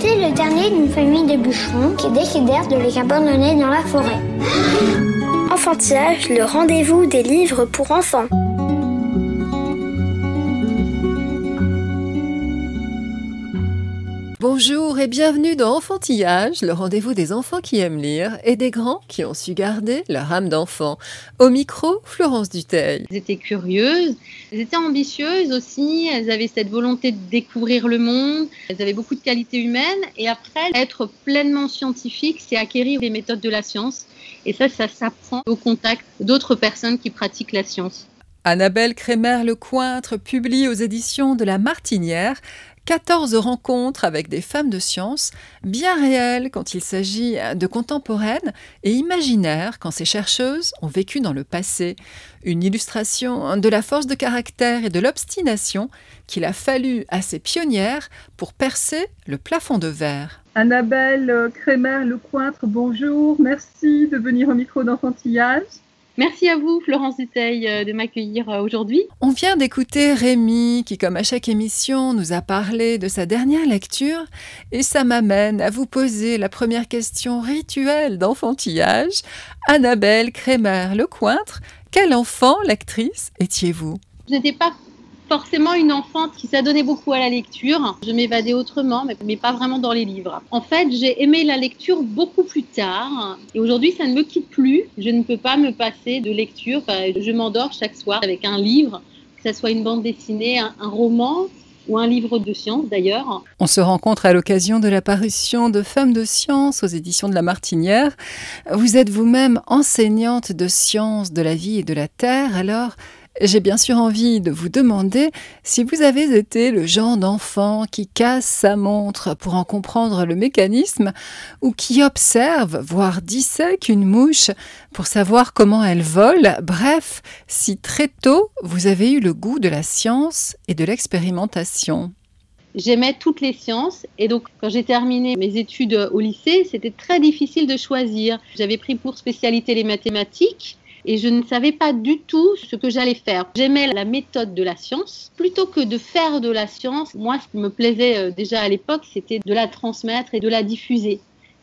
Elle était le dernier d'une famille de bûcherons qui décidèrent de les abandonner dans la forêt. Enfantillage, le rendez-vous des livres pour enfants. Bonjour et bienvenue dans Enfantillage, le rendez-vous des enfants qui aiment lire et des grands qui ont su garder leur âme d'enfant. Au micro, Florence Duteil. Elles étaient curieuses, elles étaient ambitieuses aussi, elles avaient cette volonté de découvrir le monde, elles avaient beaucoup de qualités humaines et après, être pleinement scientifique, c'est acquérir les méthodes de la science et ça, ça s'apprend au contact d'autres personnes qui pratiquent la science. Annabelle Crémer-Lecointre publie aux éditions de La Martinière 14 rencontres avec des femmes de science, bien réelles quand il s'agit de contemporaines et imaginaires quand ces chercheuses ont vécu dans le passé. Une illustration de la force de caractère et de l'obstination qu'il a fallu à ces pionnières pour percer le plafond de verre. Annabelle Crémer-Lecointre, bonjour. Merci de venir au micro d'enfantillage. Merci à vous, Florence Duteil, euh, de m'accueillir euh, aujourd'hui. On vient d'écouter Rémi qui, comme à chaque émission, nous a parlé de sa dernière lecture et ça m'amène à vous poser la première question rituelle d'enfantillage. Annabelle Crémer-Lecointre, quel enfant, l'actrice, étiez-vous? Je n'étais pas forcément une enfant qui s'adonnait beaucoup à la lecture. Je m'évadais autrement, mais, pas vraiment dans les livres. En fait, j'ai aimé la lecture beaucoup plus tard. Et aujourd'hui, ça ne me quitte plus. Je ne peux pas me passer de lecture. Enfin, je m'endors chaque soir avec un livre, que ce soit une bande dessinée, un, un roman ou un livre de science d'ailleurs. On se rencontre à l'occasion de la parution de Femmes de science aux éditions de La Martinière. Vous êtes vous-même enseignante de sciences de la vie et de la terre, alors j'ai bien sûr envie de vous demander si vous avez été le genre d'enfant qui casse sa montre pour en comprendre le mécanisme ou qui observe, voire dissèque une mouche pour savoir comment elle vole. Bref, si très tôt vous avez eu le goût de la science et de l'expérimentation. J'aimais toutes les sciences et donc quand j'ai terminé mes études au lycée, c'était très difficile de choisir. J'avais pris pour spécialité les mathématiques et je ne savais pas du tout ce que j'allais faire. J'aimais la méthode de la science. Plutôt que de faire de la science, moi, ce qui me plaisait euh, déjà à l'époque, c'était de la transmettre et de la diffuser.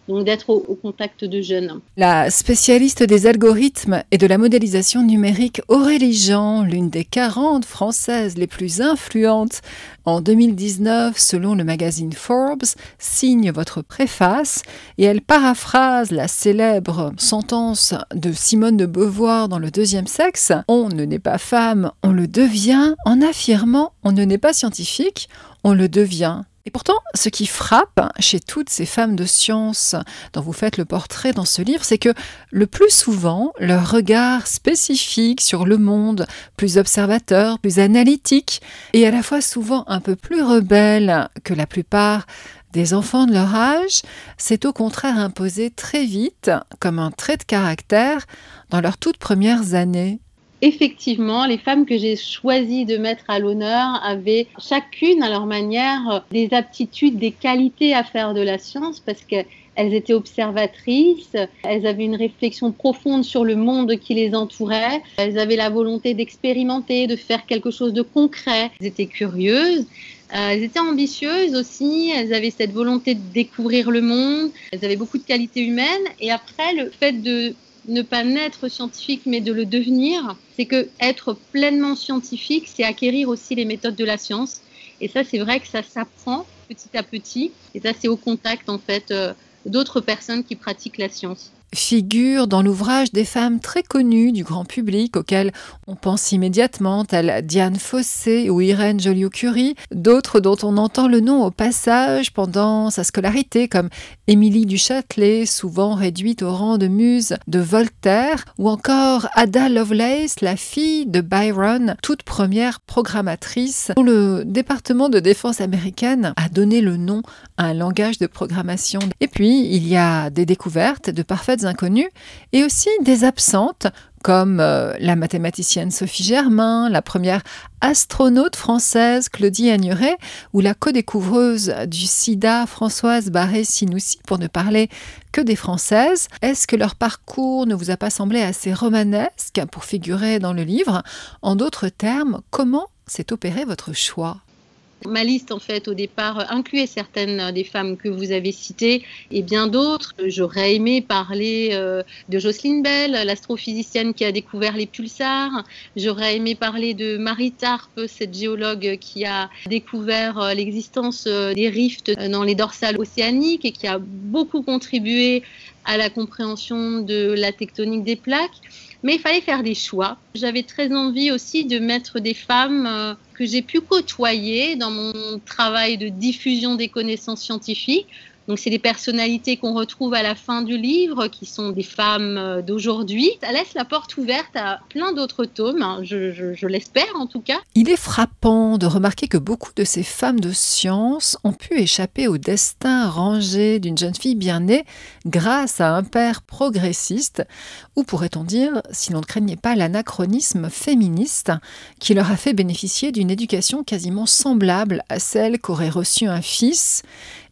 Donc d'être au, contact de jeunes. La spécialiste des algorithmes et de la modélisation numérique Aurélie Jean, l'une des 40 françaises les plus influentes en 2019 selon le magazine Forbes, signe votre préface et elle paraphrase la célèbre sentence de Simone de Beauvoir dans le deuxième sexe On ne naît pas femme, on le devient, en affirmant On ne naît pas scientifique, on le devient. Et pourtant, ce qui frappe chez toutes ces femmes de science dont vous faites le portrait dans ce livre, c'est que le plus souvent, leur regard spécifique sur le monde, plus observateur, plus analytique, et à la fois souvent un peu plus rebelle que la plupart des enfants de leur âge, s'est au contraire imposé très vite comme un trait de caractère dans leurs toutes premières années effectivement, les femmes que j'ai choisi de mettre à l'honneur avaient chacune à leur manière des aptitudes, des qualités à faire de la science parce qu'elles étaient observatrices, elles avaient une réflexion profonde sur le monde qui les entourait, elles avaient la volonté d'expérimenter, de faire quelque chose de concret, elles étaient curieuses. Euh, elles étaient ambitieuses aussi, elles avaient cette volonté de découvrir le monde, elles avaient beaucoup de qualités humaines. Et après le fait de ne pas naître scientifique mais de le devenir, c'est que être pleinement scientifique, c'est acquérir aussi les méthodes de la science. Et ça, c'est vrai que ça s'apprend petit à petit. Et ça, c'est au contact en fait euh, d'autres personnes qui pratiquent la science figure dans l'ouvrage des femmes très connues du grand public auxquelles on pense immédiatement, telles Diane Fossé ou Irène Joliot-Curie, d'autres dont on entend le nom au passage pendant sa scolarité, comme Émilie du Châtelet, souvent réduite au rang de muse de Voltaire, ou encore Ada Lovelace, la fille de Byron, toute première programmatrice, dont le département de défense américaine a donné le nom à un langage de programmation. Et puis, il y a des découvertes de parfaites inconnues, et aussi des absentes, comme euh, la mathématicienne Sophie Germain, la première astronaute française Claudie Agnuret, ou la co-découvreuse du sida Françoise Barré-Sinoussi, pour ne parler que des Françaises. Est-ce que leur parcours ne vous a pas semblé assez romanesque pour figurer dans le livre? En d'autres termes, comment s'est opéré votre choix? Ma liste, en fait, au départ, incluait certaines des femmes que vous avez citées et bien d'autres. J'aurais aimé parler euh, de Jocelyne Bell, l'astrophysicienne qui a découvert les pulsars. J'aurais aimé parler de Marie Tarp, cette géologue qui a découvert euh, l'existence euh, des rifts dans les dorsales océaniques et qui a beaucoup contribué à la compréhension de la tectonique des plaques. Mais il fallait faire des choix. J'avais très envie aussi de mettre des femmes euh, que j'ai pu côtoyer dans mon travail de diffusion des connaissances scientifiques donc c'est des personnalités qu'on retrouve à la fin du livre, qui sont des femmes euh, d'aujourd'hui. Ça laisse la porte ouverte à plein d'autres tomes, hein. je, l'espère en tout cas. Il est frappant de remarquer que beaucoup de ces femmes de science ont pu échapper au destin rangé d'une jeune fille bien née grâce à un père progressiste, ou pourrait-on dire, si l'on ne craignait pas l'anachronisme féministe, qui leur a fait bénéficier d'une éducation quasiment semblable à celle qu'aurait reçue un fils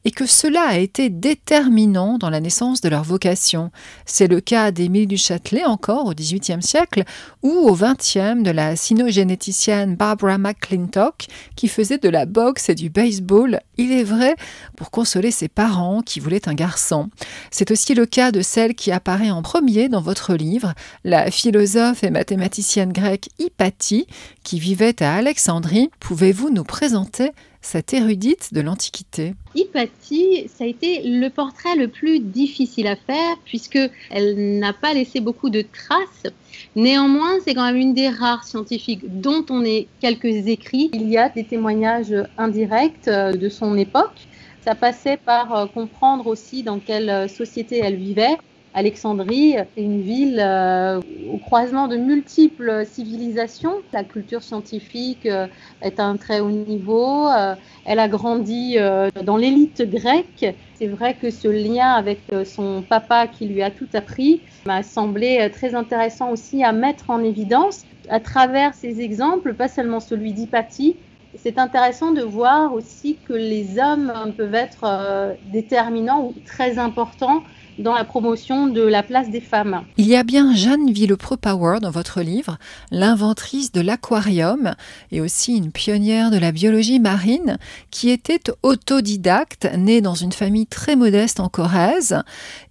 et que cela a été déterminant dans la naissance de leur vocation. C'est le cas d'Émile du Châtelet encore au XVIIIe siècle ou au XXe de la sinogénéticienne Barbara McClintock qui faisait de la boxe et du baseball, il est vrai, pour consoler ses parents qui voulaient un garçon. C'est aussi le cas de celle qui apparaît en premier dans votre livre, la philosophe et mathématicienne grecque Hypatie qui vivait à Alexandrie. Pouvez-vous nous présenter cette érudite de l'Antiquité Hypatie, ça a été le portrait le plus difficile à faire puisque elle n'a pas laissé beaucoup de traces. Néanmoins, c'est quand même une des rares scientifiques dont on ait quelques écrits. Il y a des témoignages indirects euh, de son époque. Ça passait par euh, comprendre aussi dans quelle euh, société elle vivait. Alexandrie est une ville euh, au croisement de multiples civilisations. La culture scientifique euh, est à un très haut niveau. Euh, elle a grandi dans l'élite grecque. C'est vrai que ce lien avec son papa qui lui a tout appris m'a semblé très intéressant aussi à mettre en évidence à travers ces exemples, pas seulement celui d'Hypatie, c'est intéressant de voir aussi que les hommes peuvent être déterminants ou très importants dans la promotion de la place des femmes. Il y a bien Jeanne Villepreux-Power dans votre livre, l'inventrice de l'aquarium et aussi une pionnière de la biologie marine qui était autodidacte, née dans une famille très modeste en Corrèze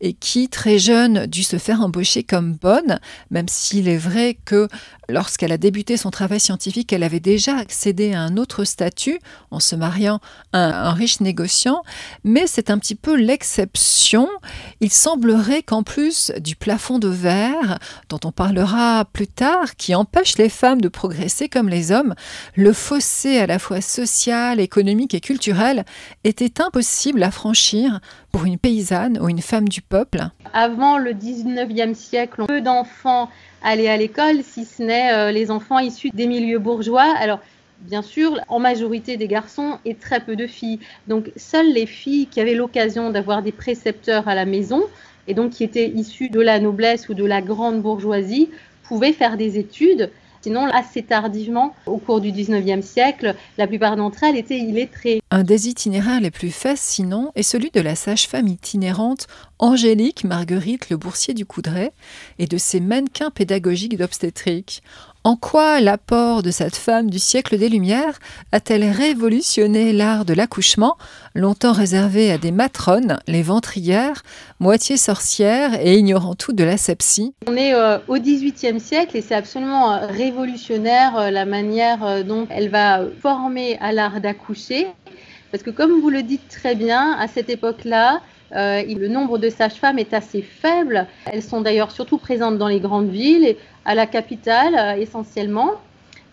et qui, très jeune, dut se faire embaucher comme bonne, même s'il est vrai que lorsqu'elle a débuté son travail scientifique, elle avait déjà accédé à un autre statut en se mariant à un riche négociant, mais c'est un petit peu l'exception. Il semblerait qu'en plus du plafond de verre, dont on parlera plus tard, qui empêche les femmes de progresser comme les hommes, le fossé à la fois social, économique et culturel était impossible à franchir pour une paysanne ou une femme du peuple. Avant le 19e siècle, peu d'enfants allaient à l'école, si ce n'est euh, les enfants issus des milieux bourgeois. Alors, bien sûr, en majorité des garçons et très peu de filles. Donc, seules les filles qui avaient l'occasion d'avoir des précepteurs à la maison, et donc qui étaient issues de la noblesse ou de la grande bourgeoisie, pouvaient faire des études. Sinon, assez tardivement, au cours du 19e siècle, la plupart d'entre elles étaient illettrées. Un des itinéraires les plus fascinants est celui de la sage-femme itinérante Angélique Marguerite Le Boursier du Coudray et de ses mannequins pédagogiques d'obstétrique. En quoi l'apport de cette femme du siècle des Lumières a-t-elle révolutionné l'art de l'accouchement, longtemps réservé à des matrones, les ventrières, moitié sorcières et ignorant tout de l'asepsie? On est euh, au XVIIIe siècle et c'est absolument euh, révolutionnaire euh, la manière dont elle va former à l'art d'accoucher. Parce que comme vous le dites très bien, à cette époque-là, euh, le nombre de sages-femmes est assez faible. Elles sont d'ailleurs surtout présentes dans les grandes villes, à la capitale euh, essentiellement.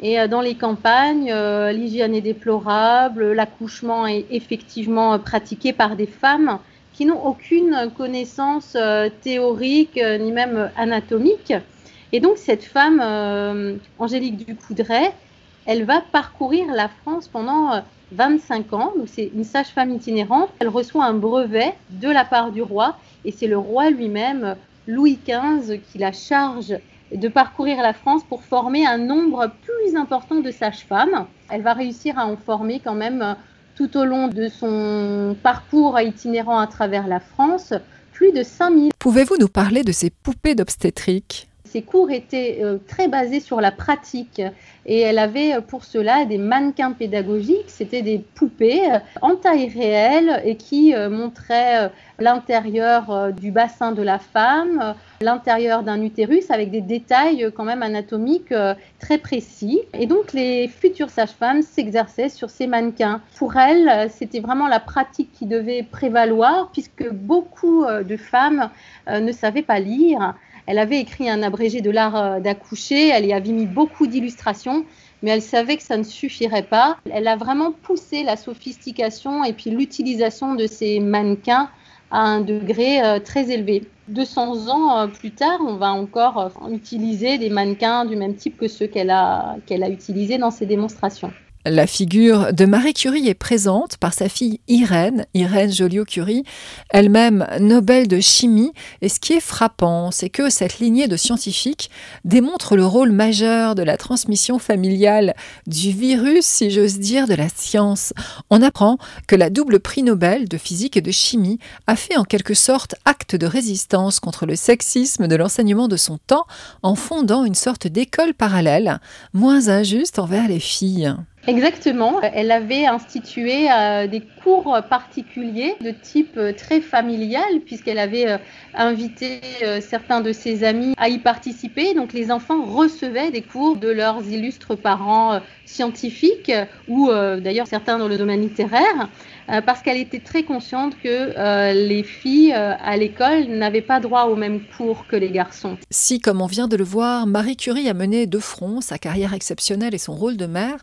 Et euh, dans les campagnes, l'hygiène est déplorable, l'accouchement est effectivement pratiqué par des femmes qui n'ont aucune connaissance théorique ni même anatomique. Et donc cette femme, Angélique Ducoudray, elle va parcourir la France pendant 25 ans. Donc c'est une sage-femme itinérante. Elle reçoit un brevet de la part du roi et c'est le roi lui-même, Louis XV qui la charge de parcourir la France pour former un nombre plus important de sages-femmes. Elle va réussir à en former quand même tout au long de son parcours itinérant à travers la France, plus de 5000. Pouvez-vous nous parler de ces poupées d'obstétrique? Ses cours étaient euh, très basés sur la pratique et elle avait euh, pour cela des mannequins pédagogiques. C'était des poupées euh, en taille réelle et qui montraient l'intérieur du bassin de la femme, l'intérieur d'un utérus avec des détails quand même anatomiques très précis. Et donc les futures sages-femmes s'exerçaient sur ces mannequins. Pour elles, c'était vraiment la pratique qui devait prévaloir puisque beaucoup de femmes ne savaient pas lire elle avait écrit un abrégé de l'art euh, d'accoucher, elle y avait mis beaucoup d'illustrations, mais elle savait que ça ne suffirait pas. Elle a vraiment poussé la sophistication et puis l'utilisation de ces mannequins à un degré euh, très élevé. 200 ans euh, plus tard, on va encore utiliser des mannequins du même type que ceux qu'elle a, qu'elle a utilisés dans ses démonstrations. La figure de Marie Curie est présente par sa fille Irène, Irène Joliot-Curie, elle-même Nobel de chimie. Et ce qui est frappant, c'est que cette lignée de scientifiques démontre le rôle majeur de la transmission familiale du virus, si j'ose dire, de la science. On apprend que la double prix Nobel de physique et de chimie a fait en quelque sorte acte de résistance contre le sexisme de l'enseignement de son temps en fondant une sorte d'école parallèle, moins injuste envers les filles. Exactement. Elle avait institué euh, des cours particuliers de type euh, très familial puisqu'elle avait euh, invité certains de ses amis à y participer. Donc les enfants recevaient des cours de leurs illustres parents scientifiques ou d'ailleurs certains dans le domaine littéraire. Euh, parce qu'elle était très consciente que euh, les filles euh, à l'école n'avaient pas droit aux mêmes cours que les garçons. Si, comme on vient de le voir, Marie Curie a mené de front sa carrière exceptionnelle et son rôle de mère,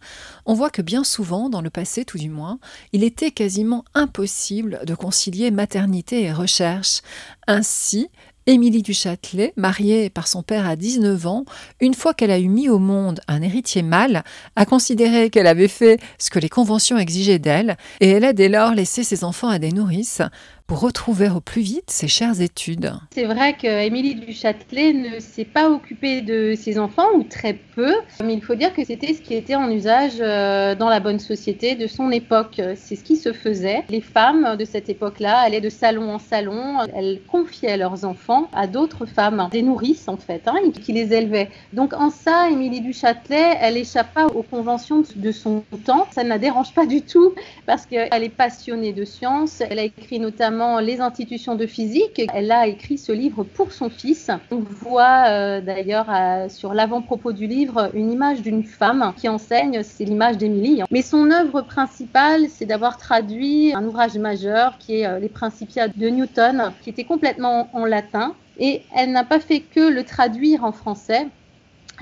on voit que bien souvent, dans le passé tout du moins, il était quasiment impossible de concilier maternité et recherche. Ainsi, Émilie du Châtelet, mariée par son père à 19 ans, une fois qu'elle a eu mis au monde un héritier mâle, a considéré qu'elle avait fait ce que les conventions exigeaient d'elle, et elle a dès lors laissé ses enfants à des nourrices, pour retrouver au plus vite ses chères études. C'est vrai qu'Émilie du Châtelet ne s'est pas occupée de ses enfants, ou très peu, mais il faut dire que c'était ce qui était en usage euh, dans la bonne société de son époque. C'est ce qui se faisait. Les femmes de cette époque-là allaient de salon en salon, elles confiaient leurs enfants à d'autres femmes, des nourrices en fait, hein, qui les élevaient. Donc en ça, Émilie du Châtelet, elle échappe pas aux conventions de son temps. Ça ne la dérange pas du tout parce qu'elle est passionnée de science. Elle a écrit notamment les institutions de physique. Elle a écrit ce livre pour son fils. On voit euh, d'ailleurs sur l'avant-propos du livre une image d'une femme qui enseigne, c'est l'image d'Émilie. Mais son œuvre principale, c'est d'avoir traduit un ouvrage majeur qui est euh, Les Principia de Newton, qui était complètement en latin. Et elle n'a pas fait que le traduire en français,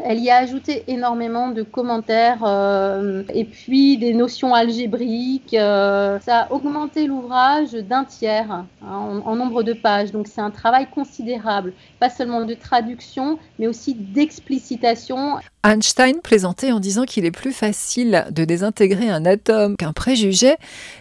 elle y a ajouté énormément de commentaires euh, et puis des notions algébriques. Euh, ça a augmenté l'ouvrage d'un tiers hein, en, nombre de pages. Donc c'est un travail considérable, pas seulement de traduction, mais aussi d'explicitation. Einstein plaisantait en disant qu'il est plus facile de désintégrer un atome qu'un préjugé,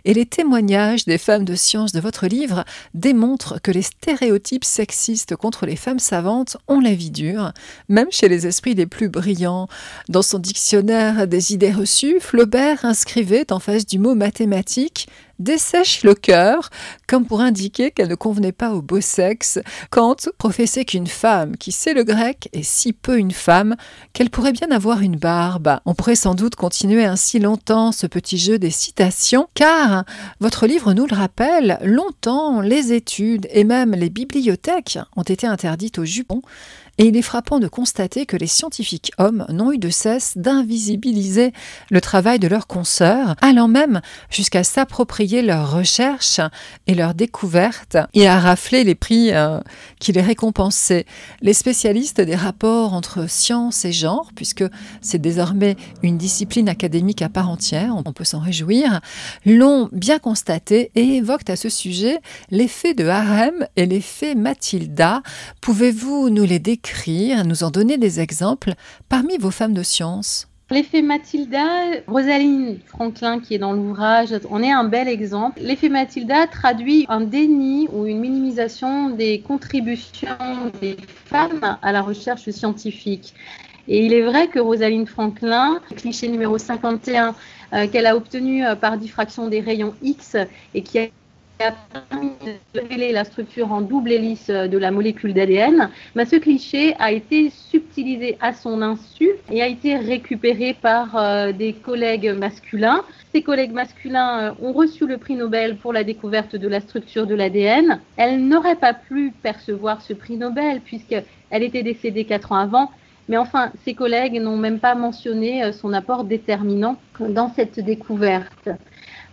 et les témoignages des femmes de science de votre livre démontrent que les stéréotypes sexistes contre les femmes savantes ont la vie dure, même chez les esprits les plus brillants. Dans son dictionnaire des idées reçues, Flaubert inscrivait en face du mot mathématique dessèche le cœur, comme pour indiquer qu'elle ne convenait pas au beau sexe. Kant professait qu'une femme qui sait le grec est si peu une femme qu'elle pourrait bien avoir une barbe. On pourrait sans doute continuer ainsi longtemps ce petit jeu des citations, car votre livre nous le rappelle, longtemps les études et même les bibliothèques ont été interdites au jupons et il est frappant de constater que les scientifiques hommes n'ont eu de cesse d'invisibiliser le travail de leurs consoeurs, allant même jusqu'à s'approprier leurs recherches et leurs découvertes et à rafler les prix euh, qui les récompensaient. Les spécialistes des rapports entre science et genre, puisque c'est désormais une discipline académique à part entière, on peut s'en réjouir, l'ont bien constaté et évoquent à ce sujet l'effet de Harem et l'effet Mathilda. Pouvez-vous nous les décrire nous en donner des exemples parmi vos femmes de science L'effet Matilda, Rosaline Franklin qui est dans l'ouvrage, en est un bel exemple. L'effet Matilda traduit un déni ou une minimisation des contributions des femmes à la recherche scientifique. Et il est vrai que Rosaline Franklin, cliché numéro 51, euh, qu'elle a obtenu euh, par diffraction des rayons X et qui a permis de révéler la structure en double hélice de la molécule d'ADN, bah, ce cliché a été subtilisé à son insu et a été récupéré par euh, des collègues masculins. Ces collègues masculins ont reçu le prix Nobel pour la découverte de la structure de l'ADN. Elle n'aurait pas pu percevoir ce prix Nobel puisqu'elle était décédée quatre ans avant mais enfin, ses collègues n'ont même pas mentionné euh, son apport déterminant dans cette découverte.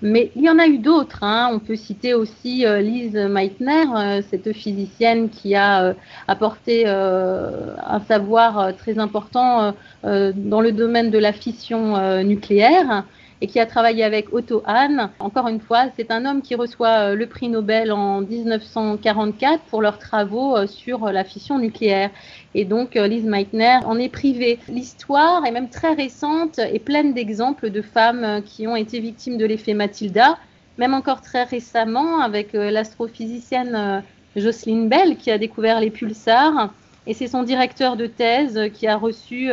Mais il y en a eu d'autres. Hein. On peut citer aussi euh, Lise Meitner, euh, cette physicienne qui a apporté un savoir très important dans le domaine de la fission nucléaire et qui a travaillé avec Otto Hahn. Encore une fois, c'est un homme qui reçoit le prix Nobel en 1944 pour leurs travaux sur la fission nucléaire. Et donc, euh, Lise Meitner en est privée. L'histoire est même très récente et pleine d'exemples de femmes euh, qui ont été victimes de l'effet Matilda, même encore très récemment avec euh, l'astrophysicienne Jocelyn Bell qui a découvert les pulsars. Et c'est son directeur de thèse qui a reçu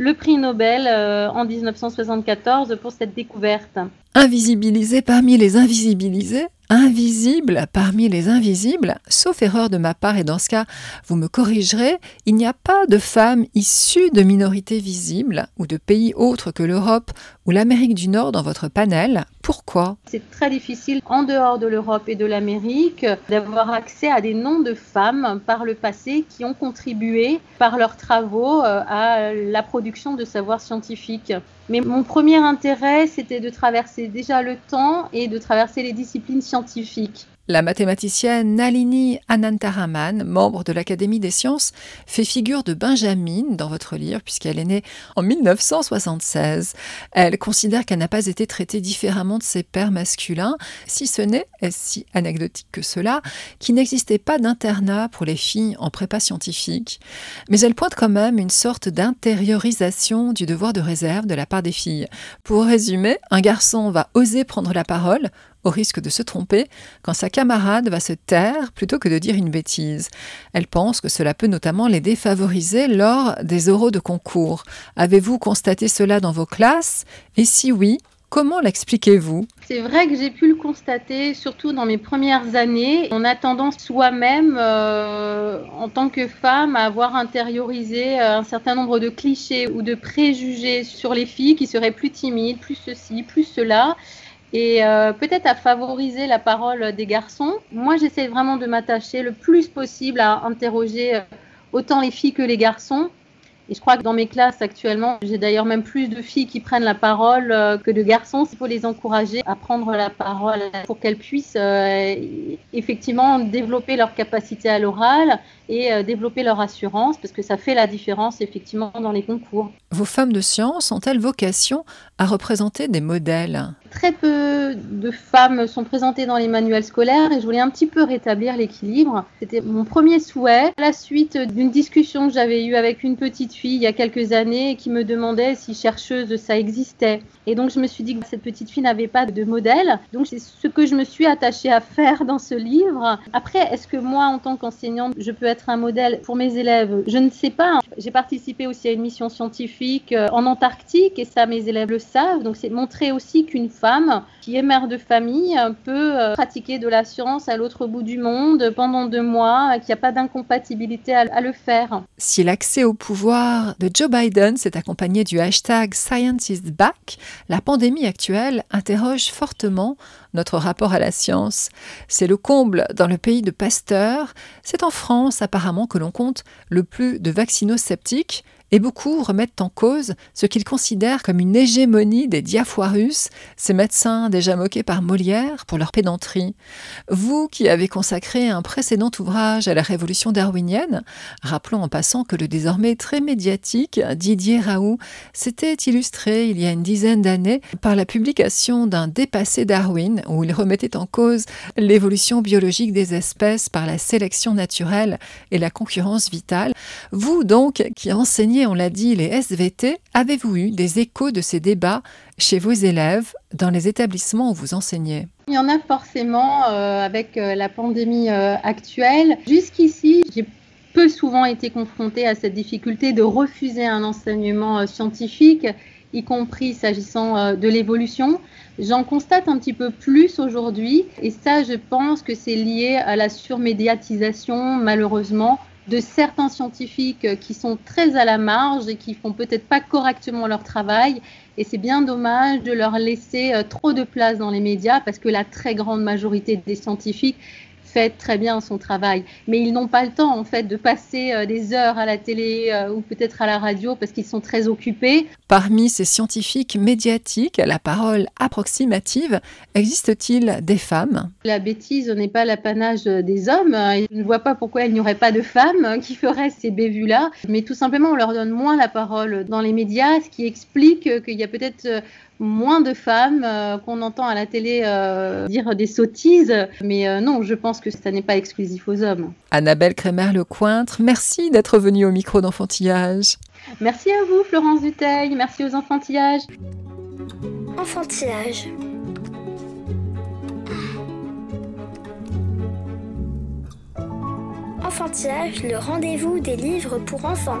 le prix Nobel en 1974 pour cette découverte. Invisibilisé parmi les invisibilisés invisible parmi les invisibles, sauf erreur de ma part, et dans ce cas, vous me corrigerez, il n'y a pas de femmes issues de minorités visibles ou de pays autres que l'Europe ou l'Amérique du Nord dans votre panel. Pourquoi? C'est très difficile, en dehors de l'Europe et de l'Amérique, d'avoir accès à des noms de femmes par le passé qui ont contribué par leurs travaux euh, à la production de savoirs scientifiques. Mais mon premier intérêt, c'était de traverser déjà le temps et de traverser les disciplines scientifiques. La mathématicienne Nalini Anantaraman, membre de l'Académie des sciences, fait figure de Benjamin dans votre livre puisqu'elle est née en 1976. Elle considère qu'elle n'a pas été traitée différemment de ses pères masculins, si ce n'est, est si anecdotique que cela, qu'il n'existait pas d'internat pour les filles en prépa scientifique. Mais elle pointe quand même une sorte d'intériorisation du devoir de réserve de la part des filles. Pour résumer, un garçon va oser prendre la parole au risque de se tromper quand sa camarade va se taire plutôt que de dire une bêtise. Elle pense que cela peut notamment les défavoriser lors des oraux de concours. Avez-vous constaté cela dans vos classes? Et si oui, Comment l'expliquez-vous? C'est vrai que j'ai pu le constater, surtout dans mes premières années. On a tendance soi-même, euh, en tant que femme, à avoir intériorisé euh, un certain nombre de clichés ou de préjugés sur les filles qui seraient plus timides, plus ceci, plus cela et euh, peut-être à favoriser la parole des garçons. Moi, j'essaie vraiment de m'attacher le plus possible à interroger euh, autant les filles que les garçons. Et je crois que dans mes classes actuellement, j'ai d'ailleurs même plus de filles qui prennent la parole euh, que de garçons. Il faut les encourager à prendre la parole pour qu'elles puissent effectivement développer leur capacité à l'oral et développer leur assurance, parce que ça fait la différence effectivement dans les concours. Vos femmes de science ont-elles vocation à représenter des modèles? Très peu de femmes sont présentées dans les manuels scolaires et je voulais un petit peu rétablir l'équilibre. C'était mon premier souhait. À la suite d'une discussion que j'avais eue avec une petite fille il y a quelques années qui me demandait si chercheuse ça existait. Et donc je me suis dit que cette petite fille n'avait pas de modèle. Donc c'est ce que je me suis attachée à faire dans ce livre. Après, est-ce que moi en tant qu'enseignante, je peux être un modèle pour mes élèves Je ne sais pas. J'ai participé aussi à une mission scientifique euh, en Antarctique et ça mes élèves le savent. Donc c'est montrer aussi qu'une femme qui est mère de famille peut euh, pratiquer de la science à l'autre bout du monde pendant deux mois, qu'il n'y a pas d'incompatibilité à, le faire. Si l'accès au pouvoir de Joe Biden s'est accompagné du hashtag Science is Back, la pandémie actuelle interroge fortement notre rapport à la science. C'est le comble dans le pays de Pasteur. C'est en France apparemment que l'on compte le plus de vaccinosceptiques et beaucoup remettent en cause ce qu'ils considèrent comme une hégémonie des diafoirus, ces médecins déjà moqués par Molière pour leur pédanterie. Vous qui avez consacré un précédent ouvrage à la révolution darwinienne, rappelons en passant que le désormais très médiatique Didier Raoult s'était illustré il y a une dizaine d'années par la publication d'un dépassé Darwin où il remettait en cause l'évolution biologique des espèces par la sélection naturelle et la concurrence vitale. Vous donc, qui enseignez, on l'a dit, les SVT, avez-vous eu des échos de ces débats chez vos élèves dans les établissements où vous enseignez? Il y en a forcément euh, avec euh, la pandémie euh, actuelle. Jusqu'ici, j'ai peu souvent été confrontée à cette difficulté de refuser un enseignement scientifique y compris s'agissant de l'évolution. J'en constate un petit peu plus aujourd'hui et ça, je pense que c'est lié à la surmédiatisation, malheureusement, de certains scientifiques qui sont très à la marge et qui font peut-être pas correctement leur travail. Et c'est bien dommage de leur laisser euh, trop de place dans les médias parce que la très grande majorité des scientifiques fait très bien son travail. Mais ils n'ont pas le temps, en fait, de passer euh, des heures à la télé euh, ou peut-être à la radio parce qu'ils sont très occupés. Parmi ces scientifiques médiatiques à la parole approximative, existe-t-il des femmes? La bêtise n'est pas l'apanage des hommes. Je ne vois pas pourquoi il n'y aurait pas de femmes qui feraient ces bévues-là. Mais tout simplement, on leur donne moins la parole dans les médias, ce qui explique qu'il y a peut-être moins de femmes, euh, qu'on entend à la télé euh, dire des sottises. Mais euh, non, je pense que ça n'est pas exclusif aux hommes. Annabelle Crémer-Lecointre, merci d'être venue au micro d'enfantillage. Merci à vous, Florence Duteil. Merci aux enfantillages. Enfantillage. Enfantillage, le rendez-vous des livres pour enfants.